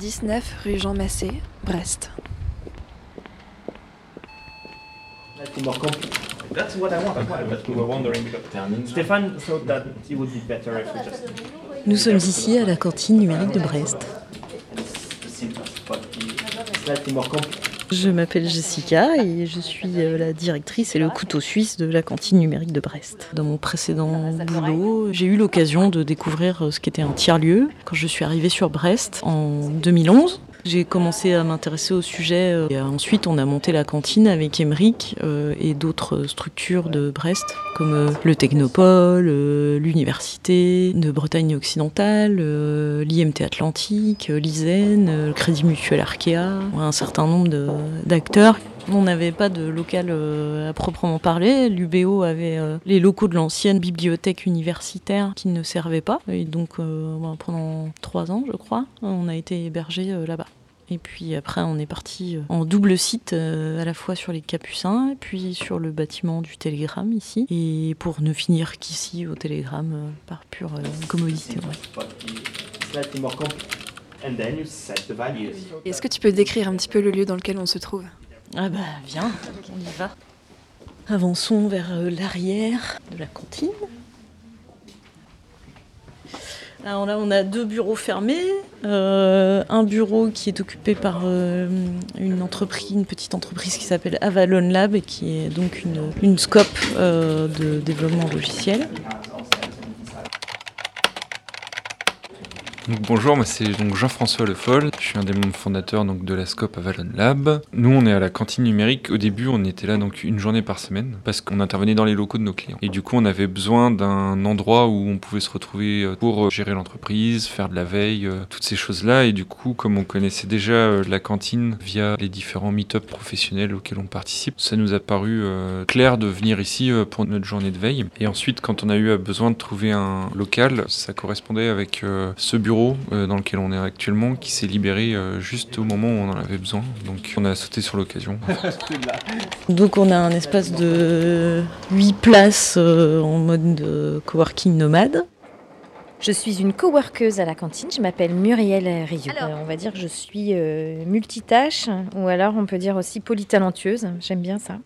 19 rue Jean Massé, Brest. That's what I want. But we were wondering Stéphane thought that it would be better if we just Nous sommes ici à la cantine numérique de Brest. Je m'appelle Jessica et je suis euh, la directrice et le couteau suisse de la cantine numérique de Brest. Dans mon précédent boulot, j'ai eu l'occasion de découvrir euh, ce qu'était un tiers-lieu quand je suis arrivée sur Brest en 2011. J'ai commencé à m'intéresser au sujet euh, et ensuite on a monté la cantine avec Emeric euh, et d'autres structures de Brest comme euh, le Technopole, l'Université de Bretagne occidentale, l'IMT Atlantique, l'ISEN, le Crédit Mutuel Arkea, un certain nombre d'acteurs. On n'avait pas de local euh, à proprement parler. L'UBO avait euh, les locaux de l'ancienne bibliothèque universitaire qui ne servaient pas. Et donc euh, ben, pendant trois ans, je crois, on a été hébergés là-bas. Et puis après, on est parti en double site, à la fois sur les Capucins, et puis sur le bâtiment du Télégramme ici. Et pour ne finir qu'ici au Télégramme, par pure commodité. Est-ce que tu peux décrire un petit peu le lieu dans lequel on se trouve? Ah bah viens, on y va. Avançons vers euh, l'arrière de la cantine. Alors là, on a deux bureaux fermés. Euh, un bureau qui est occupé par euh, une entreprise, une petite entreprise qui s'appelle Avalon Lab et qui est donc une, scope de développement logiciel. Bonjour, moi c'est donc Jean-François Le Foll, je suis un des membres fondateurs de la Scope Avalon Lab. Nous on est à la cantine numérique, au début on était là donc une journée par semaine parce qu'on intervenait dans les locaux de nos clients. Et du coup on avait besoin d'un endroit où on pouvait se retrouver euh, pour euh, gérer l'entreprise, faire de la veille, euh, toutes ces choses-là. Et du coup comme on connaissait déjà la cantine via les différents meet-up professionnels auxquels on participe, ça nous a paru clair de venir ici pour notre journée de veille. Et ensuite quand on a eu besoin de trouver un local, ça correspondait avec ce bureau euh, dans lequel on est actuellement qui s'est libéré euh, juste au moment où on en avait besoin. Donc on a sauté sur l'occasion. Donc on a un espace de 8 places euh, en mode coworking nomade. Je suis une coworkeuse à la cantine, je m'appelle Muriel Rioux. On va dire que je suis euh, multitâche, ou alors on peut dire aussi polytalentueuse, j'aime bien ça.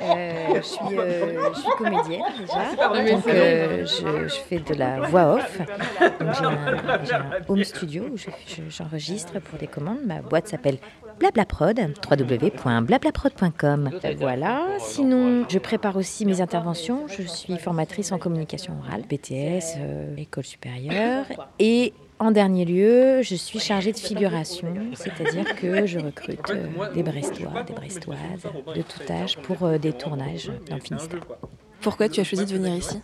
Euh, je, suis, euh, je suis comédienne déjà, donc euh, je, je fais de la voix off. Donc, J'ai un, home studio où je- je- j'enregistre pour des commandes. Ma boîte s'appelle Blablaprod, www.blablaprod.com. Voilà. Sinon, je prépare aussi mes interventions. Je suis formatrice en communication orale, BTS, euh, école supérieure. Et en dernier lieu, je suis chargée de figuration, c'est-à-dire que je recrute euh, des Brestois, des Brestoises de tout âge pour euh, des tournages dans le Finistère. Pourquoi tu as choisi de venir ici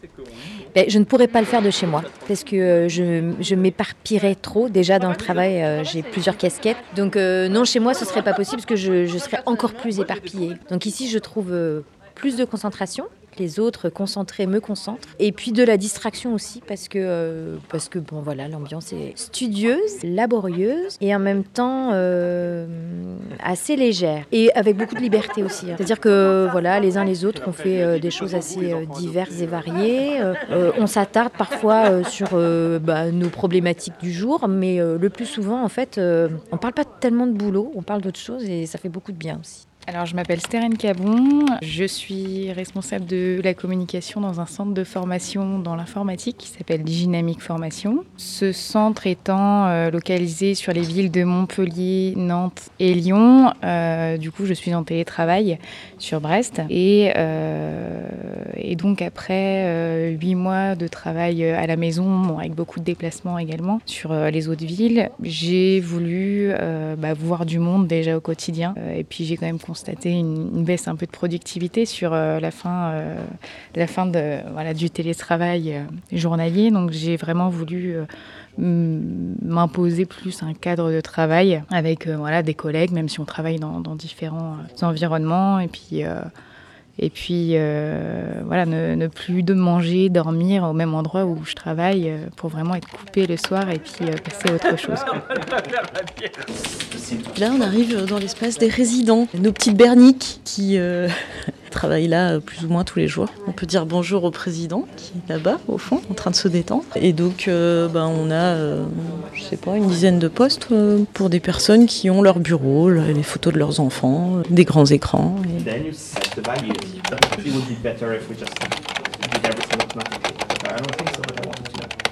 Ben, je ne pourrais pas le faire de chez moi parce que euh, je, je m'éparpillerais trop. Déjà dans le travail, euh, j'ai plusieurs casquettes. Donc euh, non, chez moi, ce serait pas possible parce que je, serais encore plus éparpillée. Donc ici, je trouve plus de concentration. Les autres concentrés me concentrent. Et puis de la distraction aussi parce que, euh, parce que bon, voilà, l'ambiance est studieuse, laborieuse et en même temps euh, assez légère. Et avec beaucoup de liberté aussi. hein. C'est-à-dire que voilà, les uns les autres, on fait euh, des choses assez diverses et variées. On s'attarde parfois sur bah, nos problématiques du jour, mais le plus souvent, en fait, on parle pas tellement de boulot, on parle d'autre chose et ça fait beaucoup de bien aussi. Alors, je m'appelle Stérène Cabon. Je suis responsable de la communication dans un centre de formation dans l'informatique qui s'appelle Dynamique Formation. Ce centre étant euh, localisé sur les villes de Montpellier, Nantes et Lyon. euh, du coup, je suis en télétravail sur Brest. Et, euh, donc, après huit mois de travail à la maison, avec beaucoup de déplacements également sur les autres villes, j'ai voulu bah, voir du monde déjà au quotidien. Et puis, j'ai quand même constaté une, baisse un peu de productivité sur euh, la fin, euh, la fin de, voilà, du télétravail euh, journalier. Donc j'ai vraiment voulu m'imposer plus un cadre de travail avec voilà, des collègues, même si on travaille dans, dans différents environnements. Et puis, et puis euh, voilà, ne, plus de manger, dormir au même endroit où je travaille euh, pour vraiment être coupé le soir et puis euh, passer à autre chose. Là, on arrive dans l'espace des résidents, nos petites berniques qui, travaille là plus ou moins tous les jours. On peut dire bonjour au président qui est là-bas au fond, en train de se détendre. Et donc ben, on a, je sais pas, une dizaine de postes pour des personnes qui ont leur bureau, les photos de leurs enfants, des grands écrans.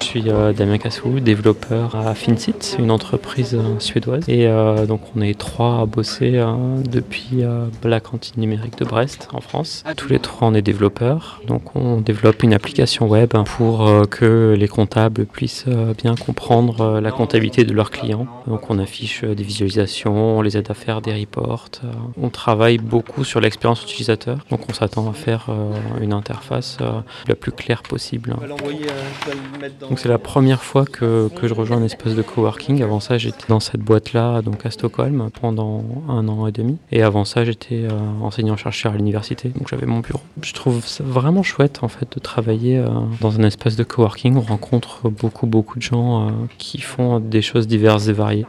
Je suis euh, Damien Cassou, développeur à Finsit, une entreprise euh, suédoise. Et euh, donc on est trois à bosser depuis la cantine numérique de Brest en France. Tous les trois on est développeurs. Donc on développe une application web pour que les comptables puissent bien comprendre la comptabilité de leurs clients. Donc on affiche des visualisations, on les aide à faire des reports. On travaille beaucoup sur l'expérience utilisateur. Donc on s'attend à faire une interface la plus claire possible. Donc c'est la première fois que, je rejoins un espace de coworking. Avant ça, j'étais dans cette boîte-là, donc à Stockholm, pendant un an et demi. Et avant ça, j'étais euh, enseignant-chercheur à l'université, donc j'avais mon bureau. Je trouve ça vraiment chouette en fait de travailler euh, dans un espace de coworking. On rencontre beaucoup beaucoup de gens euh, qui font des choses diverses et variées.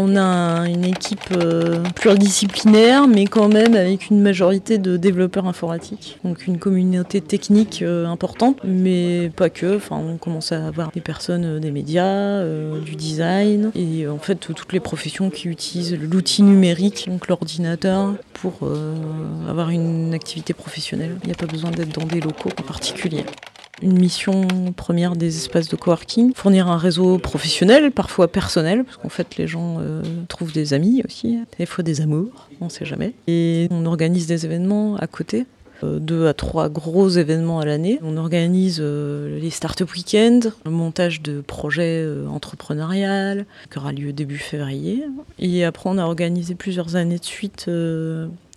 On a une équipe euh, pluridisciplinaire, mais quand même avec une majorité de développeurs informatiques. Donc une communauté technique euh, importante, mais pas que. Enfin, on commence à avoir des personnes euh, des médias, du design, et en fait toutes les professions qui utilisent l'outil numérique, donc l'ordinateur, pour avoir une activité professionnelle. Il n'y a pas besoin d'être dans des locaux en particulier. Une mission première des espaces de coworking, fournir un réseau professionnel, parfois personnel, parce qu'en fait les gens euh, trouvent des amis aussi, des fois des amours, on ne sait jamais. Et on organise des événements à côté, euh, deux à trois gros événements à l'année. On organise euh, les Startup Weekends, le montage de projets entrepreneuriales, qui aura lieu début février. Et après, on a organisé plusieurs années de suite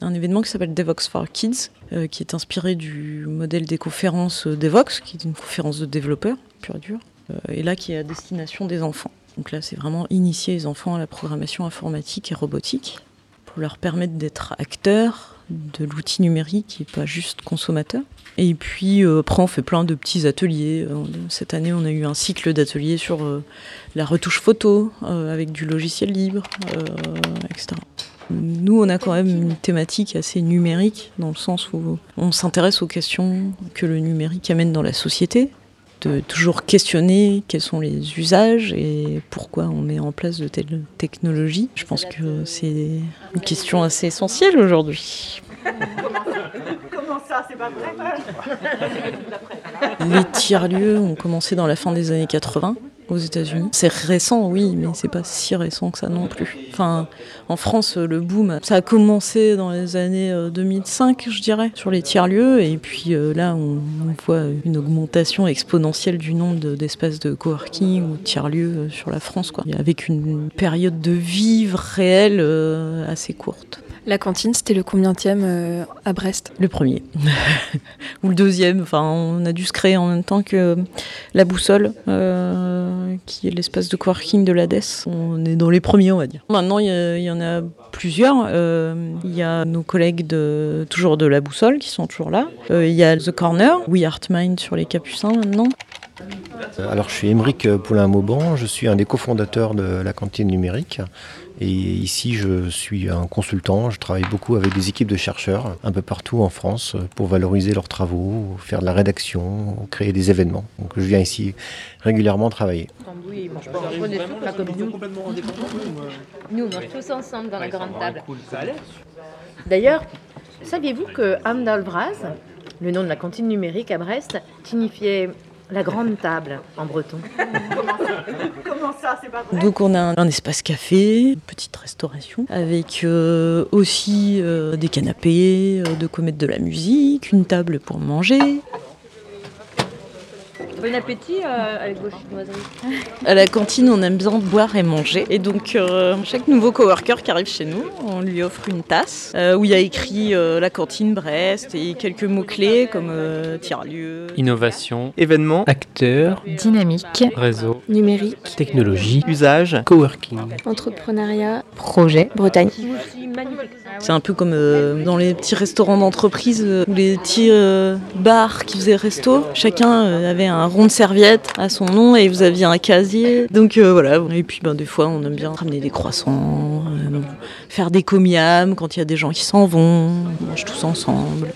un événement qui s'appelle Devox for Kids, euh, qui est inspiré du modèle des conférences euh, Devox, qui est une conférence de développeurs, pure et dure, euh, et là qui est à destination des enfants. Donc là, c'est vraiment initier les enfants à la programmation informatique et robotique pour leur permettre d'être acteurs de l'outil numérique et pas juste consommateurs. Et puis après, on fait plein de petits ateliers. Cette année, on a eu un cycle d'ateliers sur la retouche photo avec du logiciel libre, etc. Nous, on a quand même une thématique assez numérique, dans le sens où on s'intéresse aux questions que le numérique amène dans la société, de toujours questionner quels sont les usages et pourquoi on met en place de telles technologies. Je pense que c'est une question assez essentielle aujourd'hui. Comment ça, c'est pas vrai? Les tiers-lieux ont commencé dans la fin des années 80 aux États-Unis. C'est récent, oui, mais c'est pas si récent que ça non plus. Enfin, en France, le boom, ça a commencé dans les années 2005, euh, je dirais, sur les tiers-lieux, et puis euh, là, on, voit une augmentation exponentielle du nombre d'espaces de coworking ou tiers-lieux euh, sur la France, quoi, avec une période de vivre réelle assez courte. La cantine, c'était le combienième euh, à Brest? Le premier. Ou le deuxième. Enfin, on a dû se créer en même temps que la boussole, euh, qui est l'espace de coworking de l'ADES. On est dans les premiers, on va dire. Maintenant, il y, en a plusieurs. Euh, il y a nos collègues de, toujours de la boussole qui sont toujours là. Il y a The Corner, We Art Mind sur les Capucins maintenant. Alors, je suis Émeric Poulain-Mauban, je suis un des cofondateurs de la cantine numérique. Et ici, je suis un consultant. Je travaille beaucoup avec des équipes de chercheurs un peu partout en France pour valoriser leurs travaux, faire de la rédaction, créer des événements. Donc, je viens ici régulièrement travailler. Nous, on mange tous ensemble dans la grande table. D'ailleurs, saviez-vous que Amdalvraz, le nom de la cantine numérique à Brest, signifiait la grande table en breton. Comment ça, c'est pas vrai Donc on a un, espace café, une petite restauration, avec euh, aussi euh, des canapés, euh, de quoi mettre de la musique, une table pour manger, Bon appétit euh, vos chinoiseries. À la cantine, on aime bien boire et manger. Et donc, euh, chaque nouveau coworker qui arrive chez nous, on lui offre une tasse euh, où il y a écrit la cantine Brest et quelques mots-clés comme tiers-lieu, innovation, événement, acteur, dynamique, réseau, numérique, technologie, usage, coworking, entrepreneuriat, projet, Bretagne. C'est un peu comme dans les petits restaurants d'entreprise ou les petits bars qui faisaient resto. Chacun avait un rond de serviette à son nom et vous aviez un casier. Donc euh, voilà. Et puis ben, des fois, on aime bien ramener des croissants, euh, faire des comiams quand il y a des gens qui s'en vont, on mange tous ensemble.